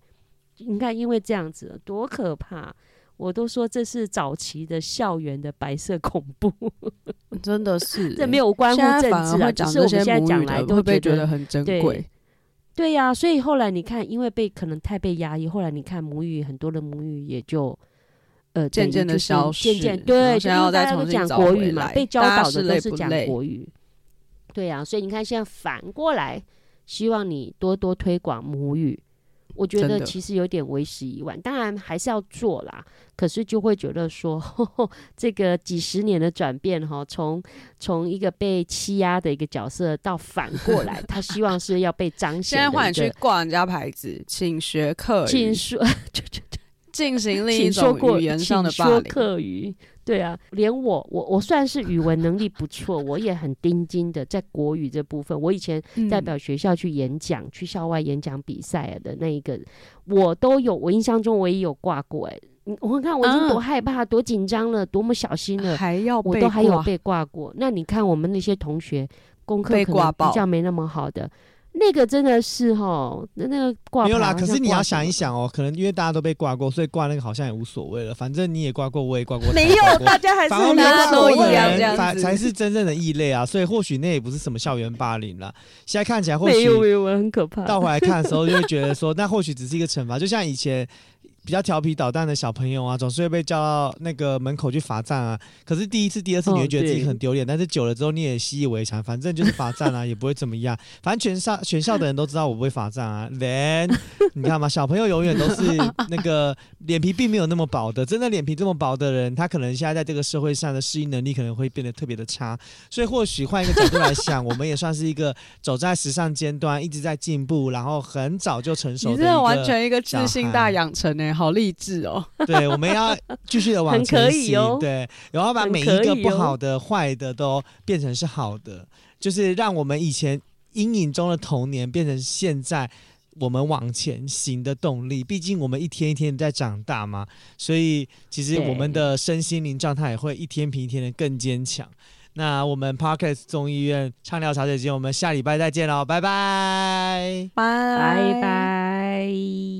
你看，因为这样子多可怕！我都说这是早期的校园的白色恐怖，<laughs> 真的是这没有关乎政治啊，只是我们现在讲来都会觉得很珍贵。对呀、啊，所以后来你看，因为被可能太被压抑，后来你看母语很多的母语也就呃渐渐的消失，渐渐对，现在大家都讲国语嘛，被教导的都是讲国语。对呀、啊，所以你看现在反过来。希望你多多推广母语，我觉得其实有点为时已晚。当然还是要做啦，可是就会觉得说，<laughs> 呵呵这个几十年的转变哈，从从一个被欺压的一个角色到反过来，他希望是要被彰显。<laughs> 现在换你去挂人家牌子，请学客语，请说，<laughs> 进行另一种语言上的霸凌。说客语。对啊，连我我我算是语文能力不错，我也很盯紧的在国语这部分。我以前代表学校去演讲，嗯、去校外演讲比赛的那一个，我都有。我印象中我也有挂过哎，我看我已经多害怕、嗯、多紧张了，多么小心了，还要我都还有被挂过。那你看我们那些同学功课可能比较没那么好的。那个真的是哈，那那个挂没有啦。可是你要想一想哦，可能因为大家都被挂过，所以挂那个好像也无所谓了。反正你也挂过，我也挂过，没有，大家还是大家都一样，才才是真正的异类啊。所以或许那也不是什么校园霸凌啦。现在看起来或许没有没有，很可怕。倒回来看的时候，就会觉得说，那或许只是一个惩罚，就像以前。比较调皮捣蛋的小朋友啊，总是会被叫到那个门口去罚站啊。可是第一次、第二次你会觉得自己很丢脸，哦、但是久了之后你也习以为常，反正就是罚站啊，也不会怎么样。反正全校全校的人都知道我不会罚站啊。Then <laughs> 你看嘛，小朋友永远都是那个脸皮并没有那么薄的。真的脸皮这么薄的人，他可能现在在这个社会上的适应能力可能会变得特别的差。所以或许换一个角度来想，我们也算是一一个走在时尚尖端，一直在进步，然后很早就成熟的。你这完全一个自信大养成哎。好励志哦！对，我们要继续的往 <laughs> 前行。哦、对，然后把每一个不好的、坏的都变成是好的，就是让我们以前阴影中的童年变成现在我们往前行的动力。毕竟我们一天一天在长大嘛，所以其实我们的身心灵状态也会一天比一天的更坚强。那我们 Podcast 众议院畅聊茶水间，我们下礼拜再见喽，拜拜，拜拜拜。